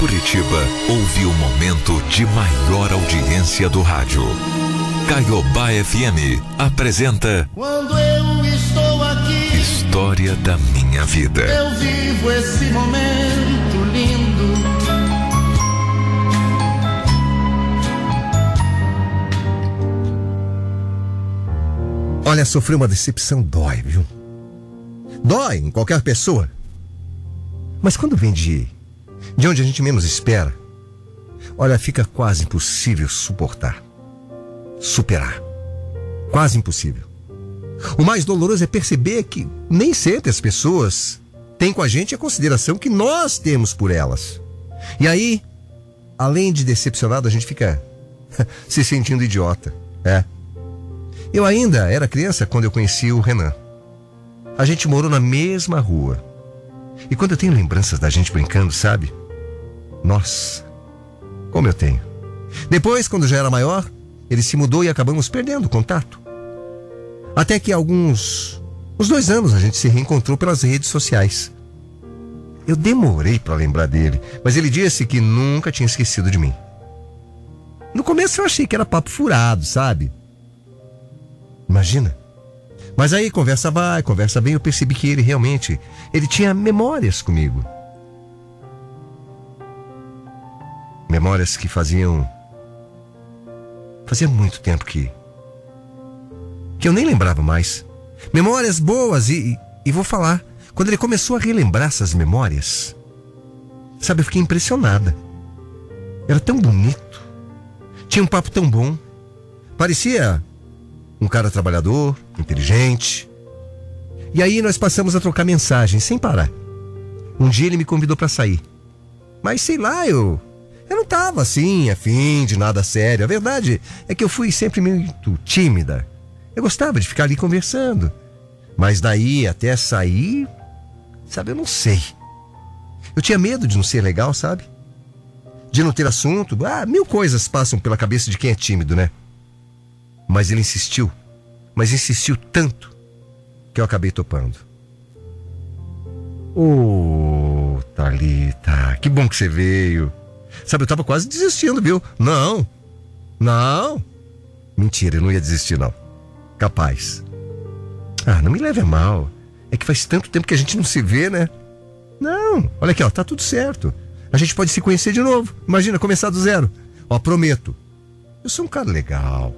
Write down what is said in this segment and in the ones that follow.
Curitiba ouve o momento de maior audiência do rádio. Caiobá FM apresenta Quando eu estou aqui, História da Minha Vida. eu vivo esse momento lindo. Olha, sofrer uma decepção dói, viu? Dói em qualquer pessoa. Mas quando vem de, de onde a gente menos espera, olha, fica quase impossível suportar. Superar. Quase impossível. O mais doloroso é perceber que nem sempre as pessoas têm com a gente a consideração que nós temos por elas. E aí, além de decepcionado, a gente fica se sentindo idiota. É. Eu ainda era criança quando eu conheci o Renan. A gente morou na mesma rua. E quando eu tenho lembranças da gente brincando, sabe? Nossa, como eu tenho. Depois, quando já era maior, ele se mudou e acabamos perdendo o contato. Até que alguns. uns dois anos a gente se reencontrou pelas redes sociais. Eu demorei para lembrar dele, mas ele disse que nunca tinha esquecido de mim. No começo eu achei que era papo furado, sabe? Imagina. Mas aí conversa vai, conversa vem, eu percebi que ele realmente, ele tinha memórias comigo. Memórias que faziam fazia muito tempo que que eu nem lembrava mais. Memórias boas e, e, vou falar, quando ele começou a relembrar essas memórias, sabe, eu fiquei impressionada. Era tão bonito. Tinha um papo tão bom. Parecia um cara trabalhador, inteligente. E aí nós passamos a trocar mensagens sem parar. Um dia ele me convidou para sair. Mas sei lá, eu eu não tava assim, afim de nada sério. A verdade é que eu fui sempre muito tímida. Eu gostava de ficar ali conversando. Mas daí até sair, sabe, eu não sei. Eu tinha medo de não ser legal, sabe? De não ter assunto. Ah, mil coisas passam pela cabeça de quem é tímido, né? Mas ele insistiu. Mas insistiu tanto que eu acabei topando. Ô, oh, Thalita, que bom que você veio. Sabe, eu tava quase desistindo, viu? Não, não. Mentira, eu não ia desistir, não. Capaz. Ah, não me leve a mal. É que faz tanto tempo que a gente não se vê, né? Não, olha aqui, ó, tá tudo certo. A gente pode se conhecer de novo. Imagina, começar do zero. Ó, prometo. Eu sou um cara legal.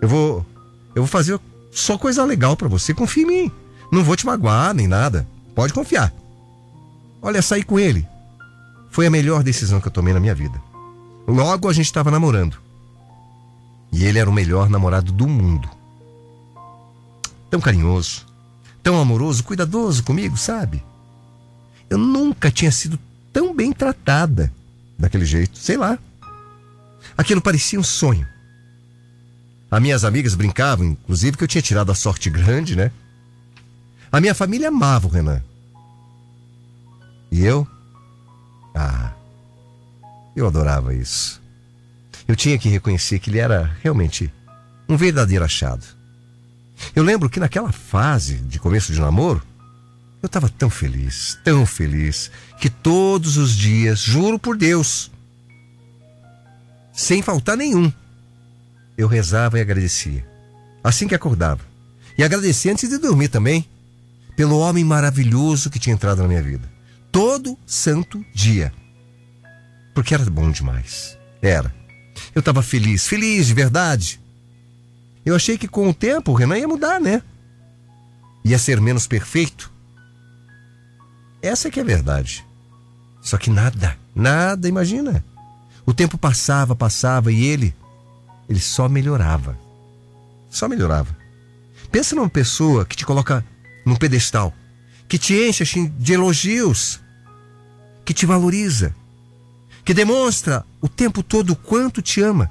Eu vou. Eu vou fazer só coisa legal para você. Confia em mim. Não vou te magoar nem nada. Pode confiar. Olha, sair com ele foi a melhor decisão que eu tomei na minha vida. Logo a gente estava namorando. E ele era o melhor namorado do mundo. Tão carinhoso, tão amoroso, cuidadoso comigo, sabe? Eu nunca tinha sido tão bem tratada daquele jeito, sei lá. Aquilo parecia um sonho. As minhas amigas brincavam, inclusive, que eu tinha tirado a sorte grande, né? A minha família amava o Renan. E eu? Ah, eu adorava isso. Eu tinha que reconhecer que ele era realmente um verdadeiro achado. Eu lembro que naquela fase de começo de namoro, eu estava tão feliz, tão feliz, que todos os dias, juro por Deus, sem faltar nenhum, eu rezava e agradecia. Assim que acordava. E agradecia antes de dormir também, pelo homem maravilhoso que tinha entrado na minha vida. Todo santo dia. Porque era bom demais. Era. Eu estava feliz, feliz de verdade. Eu achei que com o tempo o Renan ia mudar, né? Ia ser menos perfeito. Essa é que é a verdade. Só que nada, nada, imagina. O tempo passava, passava e ele, ele só melhorava. Só melhorava. Pensa numa pessoa que te coloca num pedestal, que te enche assim, de elogios, que te valoriza, que demonstra o tempo todo o quanto te ama.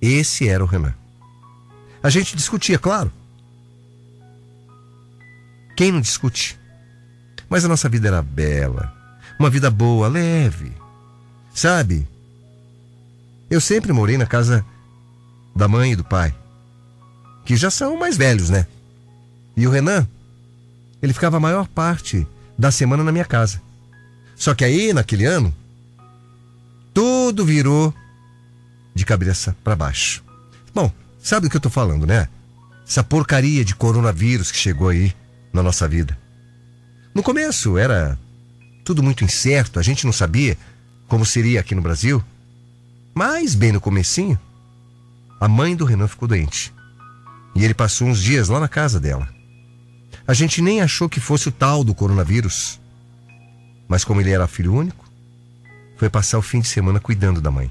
Esse era o Renan. A gente discutia, claro. Quem não discute? Mas a nossa vida era bela, uma vida boa, leve. Sabe? Eu sempre morei na casa da mãe e do pai, que já são mais velhos, né? E o Renan, ele ficava a maior parte da semana na minha casa. Só que aí, naquele ano, tudo virou de cabeça para baixo. Bom, sabe do que eu tô falando, né? Essa porcaria de coronavírus que chegou aí na nossa vida. No começo era tudo muito incerto, a gente não sabia como seria aqui no Brasil. Mas bem no comecinho, a mãe do Renan ficou doente. E ele passou uns dias lá na casa dela. A gente nem achou que fosse o tal do coronavírus. Mas como ele era filho único, foi passar o fim de semana cuidando da mãe.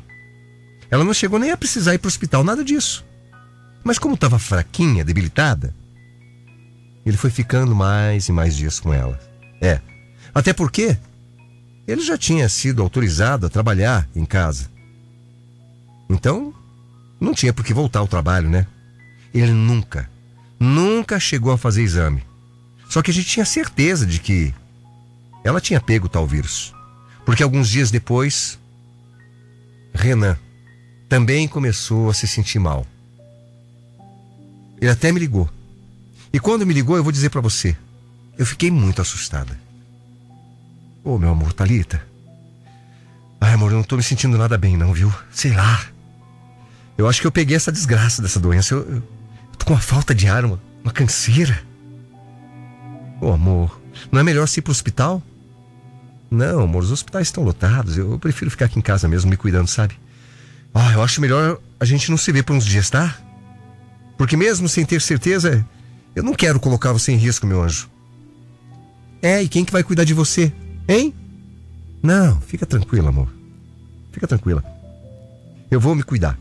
Ela não chegou nem a precisar ir para o hospital, nada disso. Mas como estava fraquinha, debilitada, ele foi ficando mais e mais dias com ela. É, até porque ele já tinha sido autorizado a trabalhar em casa. Então, não tinha por que voltar ao trabalho, né? Ele nunca, nunca chegou a fazer exame. Só que a gente tinha certeza de que ela tinha pego tal vírus. Porque alguns dias depois, Renan também começou a se sentir mal. Ele até me ligou. E quando me ligou, eu vou dizer para você, eu fiquei muito assustada. Ô, oh, meu amor, Talita. Ai, amor, eu não tô me sentindo nada bem, não, viu? Sei lá. Eu acho que eu peguei essa desgraça dessa doença. Eu, eu, tô com uma falta de ar, uma, uma canseira. Ô, oh, amor, não é melhor ir pro hospital? Não, amor, os hospitais estão lotados. Eu, prefiro ficar aqui em casa mesmo, me cuidando, sabe? Ah, eu acho melhor a gente não se ver por uns dias, tá? Porque mesmo sem ter certeza, eu não quero colocar você em risco, meu anjo. É, e quem que vai cuidar de você? Hein? Não, fica tranquila, amor. Fica tranquila. Eu vou me cuidar.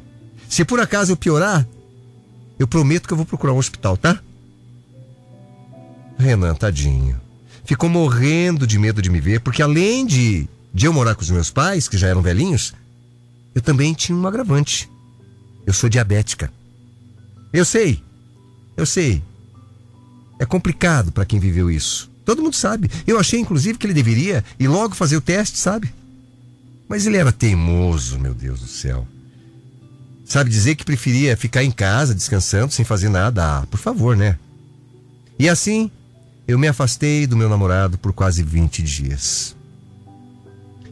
Se por acaso eu piorar, eu prometo que eu vou procurar um hospital, tá? Renan, tadinho. Ficou morrendo de medo de me ver, porque além de, de eu morar com os meus pais, que já eram velhinhos, eu também tinha um agravante. Eu sou diabética. Eu sei. Eu sei. É complicado para quem viveu isso. Todo mundo sabe. Eu achei, inclusive, que ele deveria ir logo fazer o teste, sabe? Mas ele era teimoso, meu Deus do céu. Sabe dizer que preferia ficar em casa, descansando, sem fazer nada? Ah, por favor, né? E assim, eu me afastei do meu namorado por quase 20 dias.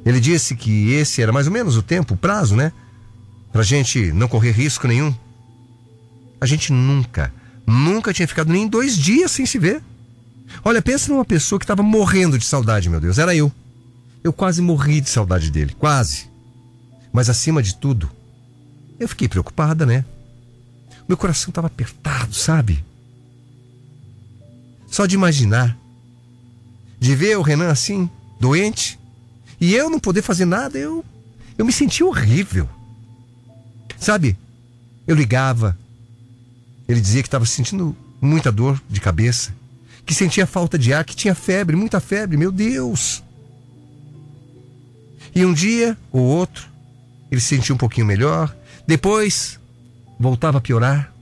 Ele disse que esse era mais ou menos o tempo, o prazo, né? Pra gente não correr risco nenhum. A gente nunca, nunca tinha ficado nem dois dias sem se ver. Olha, pensa numa pessoa que estava morrendo de saudade, meu Deus. Era eu. Eu quase morri de saudade dele. Quase. Mas acima de tudo, eu fiquei preocupada, né? Meu coração estava apertado, sabe? Só de imaginar. De ver o Renan assim, doente, e eu não poder fazer nada, eu, eu me senti horrível. Sabe? Eu ligava. Ele dizia que estava sentindo muita dor de cabeça que sentia falta de ar, que tinha febre, muita febre, meu Deus. E um dia ou outro, ele se sentia um pouquinho melhor, depois voltava a piorar.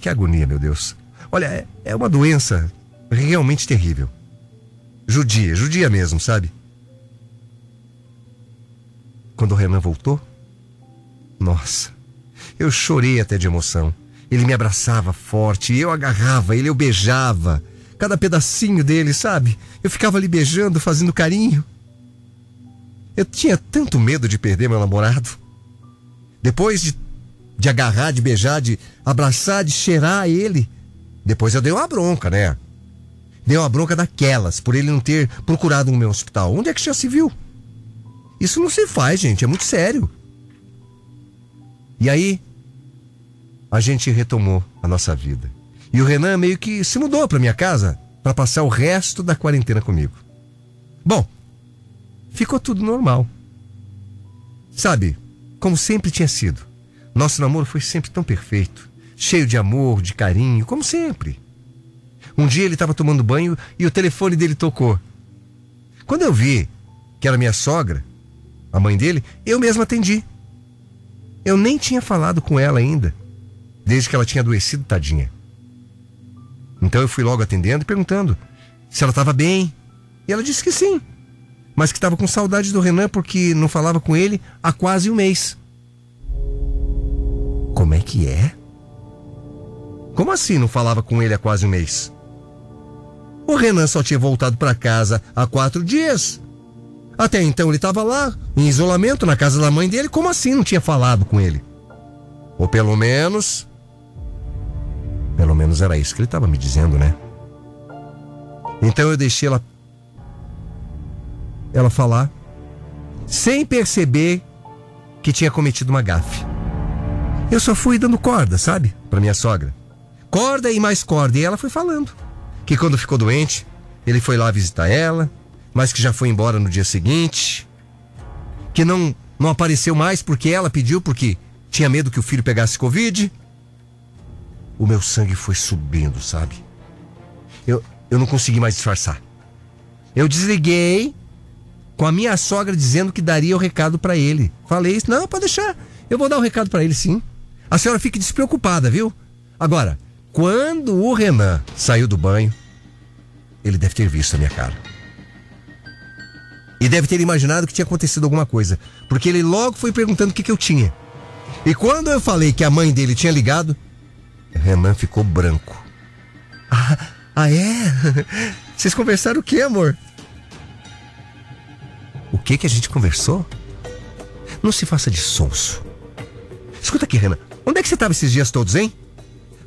Que agonia, meu Deus. Olha, é, é uma doença realmente terrível. Judia, judia mesmo, sabe? Quando o Renan voltou, nossa, eu chorei até de emoção. Ele me abraçava forte, eu agarrava ele, eu beijava cada pedacinho dele, sabe? Eu ficava ali beijando, fazendo carinho. Eu tinha tanto medo de perder meu namorado. Depois de, de agarrar, de beijar, de abraçar, de cheirar ele, depois eu dei uma bronca, né? Dei uma bronca daquelas, por ele não ter procurado um meu hospital. Onde é que já se viu? Isso não se faz, gente, é muito sério. E aí, a gente retomou a nossa vida. E o Renan meio que se mudou para minha casa para passar o resto da quarentena comigo. Bom, ficou tudo normal. Sabe, como sempre tinha sido. Nosso namoro foi sempre tão perfeito, cheio de amor, de carinho, como sempre. Um dia ele estava tomando banho e o telefone dele tocou. Quando eu vi que era minha sogra, a mãe dele, eu mesmo atendi. Eu nem tinha falado com ela ainda, desde que ela tinha adoecido, tadinha. Então eu fui logo atendendo e perguntando se ela estava bem. E ela disse que sim, mas que estava com saudade do Renan porque não falava com ele há quase um mês. Como é que é? Como assim não falava com ele há quase um mês? O Renan só tinha voltado para casa há quatro dias. Até então ele estava lá, em isolamento, na casa da mãe dele. Como assim não tinha falado com ele? Ou pelo menos. Pelo menos era isso que ele estava me dizendo, né? Então eu deixei ela. Ela falar. Sem perceber que tinha cometido uma gafe. Eu só fui dando corda, sabe? Pra minha sogra. Corda e mais corda. E ela foi falando. Que quando ficou doente, ele foi lá visitar ela, mas que já foi embora no dia seguinte. Que não, não apareceu mais porque ela pediu, porque tinha medo que o filho pegasse Covid. O meu sangue foi subindo, sabe? Eu, eu não consegui mais disfarçar. Eu desliguei com a minha sogra dizendo que daria o recado para ele. Falei isso, não, pode deixar. Eu vou dar o recado para ele sim. A senhora fique despreocupada, viu? Agora, quando o Renan saiu do banho, ele deve ter visto a minha cara. E deve ter imaginado que tinha acontecido alguma coisa. Porque ele logo foi perguntando o que, que eu tinha. E quando eu falei que a mãe dele tinha ligado, Renan ficou branco. Ah, ah é? Vocês conversaram o que, amor? O que que a gente conversou? Não se faça de sonso. Escuta aqui, Renan. Onde é que você estava esses dias todos, hein?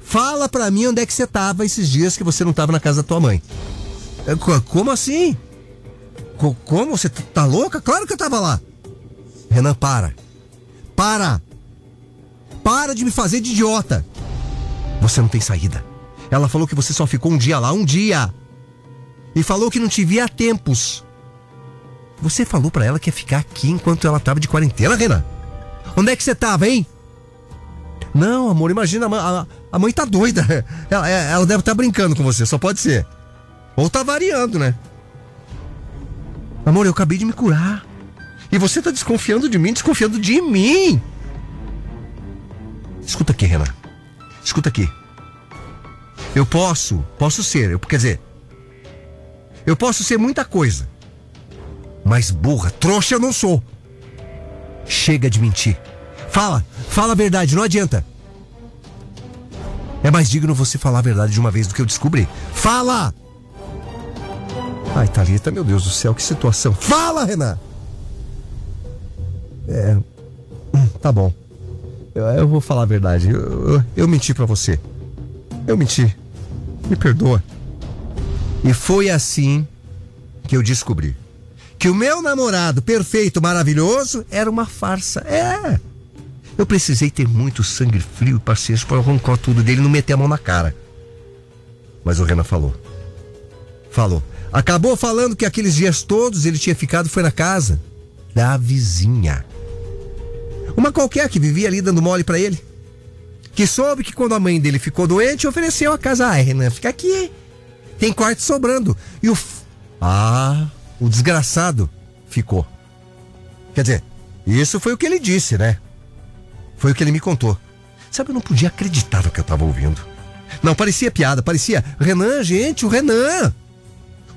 Fala pra mim onde é que você estava esses dias que você não estava na casa da tua mãe. Como assim? Como? Você tá louca? Claro que eu tava lá. Renan, para. Para. Para de me fazer de idiota. Você não tem saída. Ela falou que você só ficou um dia lá, um dia. E falou que não te via há tempos. Você falou para ela que ia ficar aqui enquanto ela tava de quarentena, Renan? Onde é que você tava, hein? Não, amor, imagina, a, a, mãe tá doida. Ela, ela deve estar tá brincando com você, só pode ser. Ou tá variando, né? Amor, eu acabei de me curar. E você tá desconfiando de mim, desconfiando de mim. Escuta aqui, Renan. Escuta aqui. Eu posso, posso ser, eu, quer dizer, eu posso ser muita coisa. Mas burra, trouxa eu não sou. Chega de mentir. Fala, fala a verdade, não adianta. É mais digno você falar a verdade de uma vez do que eu descobrir. Fala! Ai, Thalita, meu Deus do céu, que situação. Fala, Renan! É. Hum, tá bom. Eu, eu vou falar a verdade. Eu, eu, eu menti para você. Eu menti. Me perdoa. E foi assim que eu descobri que o meu namorado perfeito, maravilhoso, era uma farsa. É. Eu precisei ter muito sangue frio e paciência para arrancar tudo dele e não meter a mão na cara. Mas o Renan falou. Falou. Acabou falando que aqueles dias todos ele tinha ficado foi na casa da vizinha. Uma qualquer que vivia ali dando mole para ele. Que soube que quando a mãe dele ficou doente, ofereceu a casa. Ah, Renan, fica aqui. Tem quarto sobrando. E o. Ah, o desgraçado ficou. Quer dizer, isso foi o que ele disse, né? Foi o que ele me contou. Sabe, eu não podia acreditar no que eu estava ouvindo. Não, parecia piada, parecia. Renan, gente, o Renan!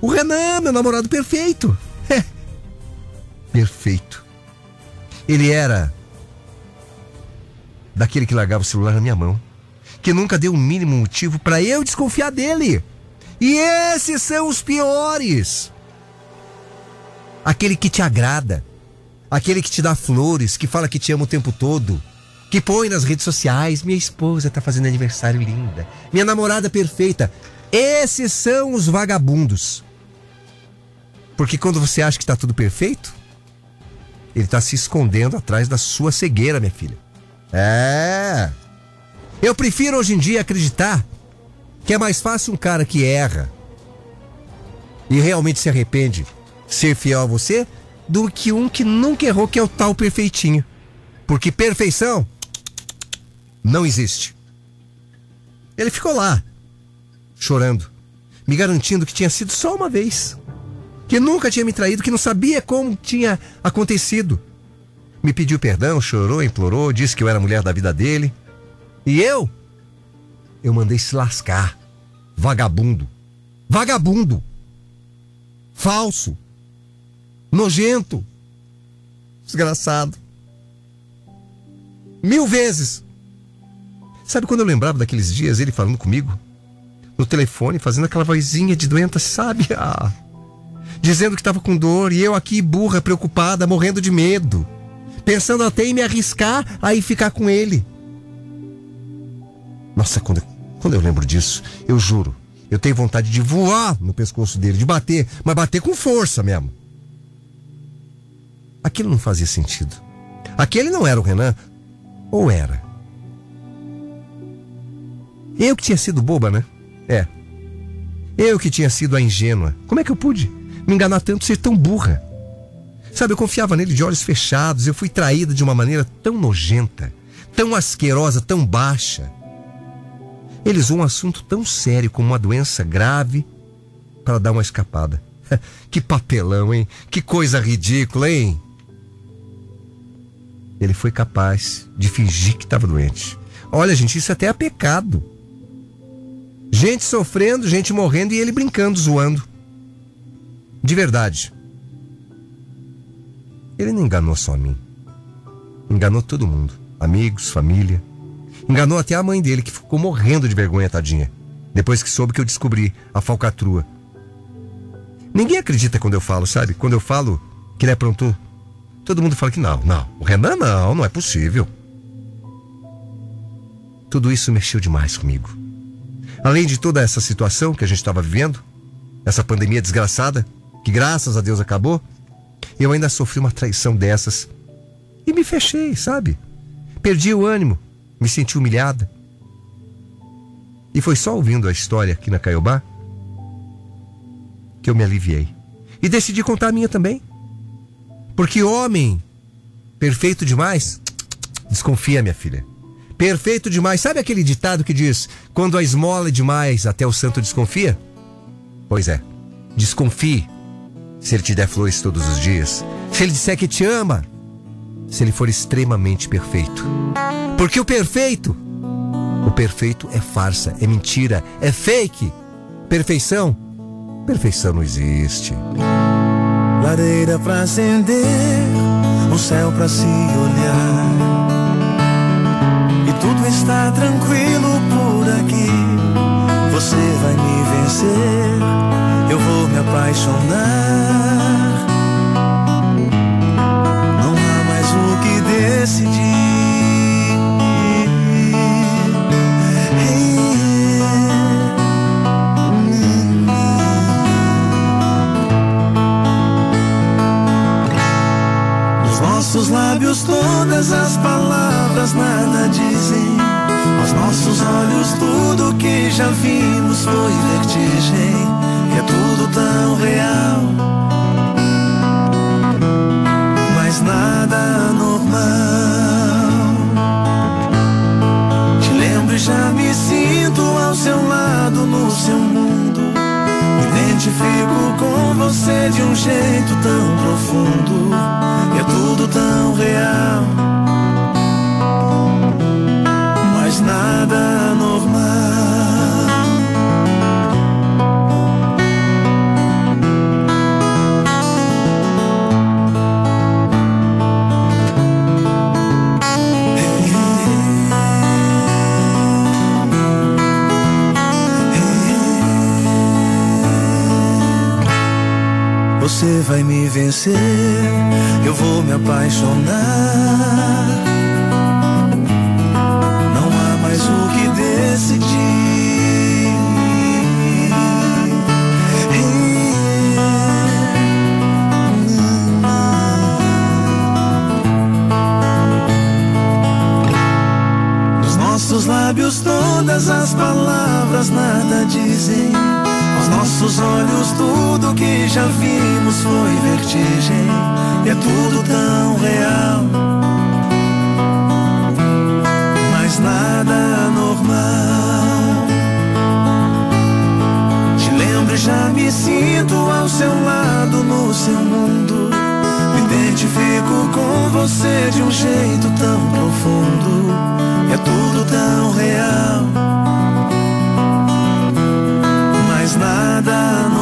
O Renan, meu namorado perfeito! É. Perfeito. Ele era daquele que largava o celular na minha mão, que nunca deu o mínimo motivo para eu desconfiar dele. E esses são os piores. Aquele que te agrada, aquele que te dá flores, que fala que te ama o tempo todo que põe nas redes sociais: minha esposa está fazendo aniversário linda, minha namorada perfeita. Esses são os vagabundos. Porque quando você acha que está tudo perfeito, ele está se escondendo atrás da sua cegueira, minha filha. É. Eu prefiro hoje em dia acreditar que é mais fácil um cara que erra e realmente se arrepende ser fiel a você do que um que nunca errou, que é o tal perfeitinho. Porque perfeição não existe. Ele ficou lá, chorando, me garantindo que tinha sido só uma vez. Que nunca tinha me traído, que não sabia como tinha acontecido. Me pediu perdão, chorou, implorou, disse que eu era a mulher da vida dele. E eu? Eu mandei se lascar. Vagabundo. Vagabundo. Falso. Nojento. Desgraçado. Mil vezes. Sabe quando eu lembrava daqueles dias, ele falando comigo? No telefone, fazendo aquela vozinha de doenta, sabe? Ah. dizendo que estava com dor, e eu aqui, burra, preocupada, morrendo de medo, pensando até em me arriscar a ir ficar com ele. Nossa, quando eu, quando eu lembro disso, eu juro, eu tenho vontade de voar no pescoço dele, de bater, mas bater com força mesmo. Aquilo não fazia sentido. Aquele não era o Renan, ou era? Eu que tinha sido boba, né? É. Eu que tinha sido a ingênua. Como é que eu pude me enganar tanto, ser tão burra? Sabe, eu confiava nele de olhos fechados, eu fui traída de uma maneira tão nojenta, tão asquerosa, tão baixa. Ele usou um assunto tão sério como uma doença grave para dar uma escapada. que papelão, hein? Que coisa ridícula, hein? Ele foi capaz de fingir que estava doente. Olha, gente, isso até é pecado. Gente sofrendo, gente morrendo e ele brincando, zoando. De verdade. Ele não enganou só a mim. Enganou todo mundo. Amigos, família. Enganou até a mãe dele, que ficou morrendo de vergonha, tadinha. Depois que soube que eu descobri a falcatrua. Ninguém acredita quando eu falo, sabe? Quando eu falo que ele aprontou. Todo mundo fala que não, não. O Renan não, não é possível. Tudo isso mexeu demais comigo. Além de toda essa situação que a gente estava vivendo, essa pandemia desgraçada, que graças a Deus acabou, eu ainda sofri uma traição dessas. E me fechei, sabe? Perdi o ânimo, me senti humilhada. E foi só ouvindo a história aqui na Caiobá que eu me aliviei. E decidi contar a minha também. Porque homem perfeito demais, desconfia, minha filha. Perfeito demais. Sabe aquele ditado que diz: quando a esmola é demais, até o santo desconfia? Pois é, desconfie. Se ele te der flores todos os dias, se ele disser que te ama, se ele for extremamente perfeito. Porque o perfeito, o perfeito é farsa, é mentira, é fake. Perfeição, perfeição não existe. Lareira pra acender, um céu pra se olhar tudo está tranquilo por aqui. Você vai me vencer, eu vou me apaixonar. No seu mundo. Me identifico com você de um jeito tão profundo é tudo tão real, vai me vencer eu vou me apaixonar. Lábios todas as palavras nada dizem. Aos nossos olhos tudo que já vimos foi vertigem é tudo tão real, mas nada normal. Te lembro e já me sinto ao seu lado no seu mundo identifico com você de um jeito tão profundo. É tudo tão real. Mas nada não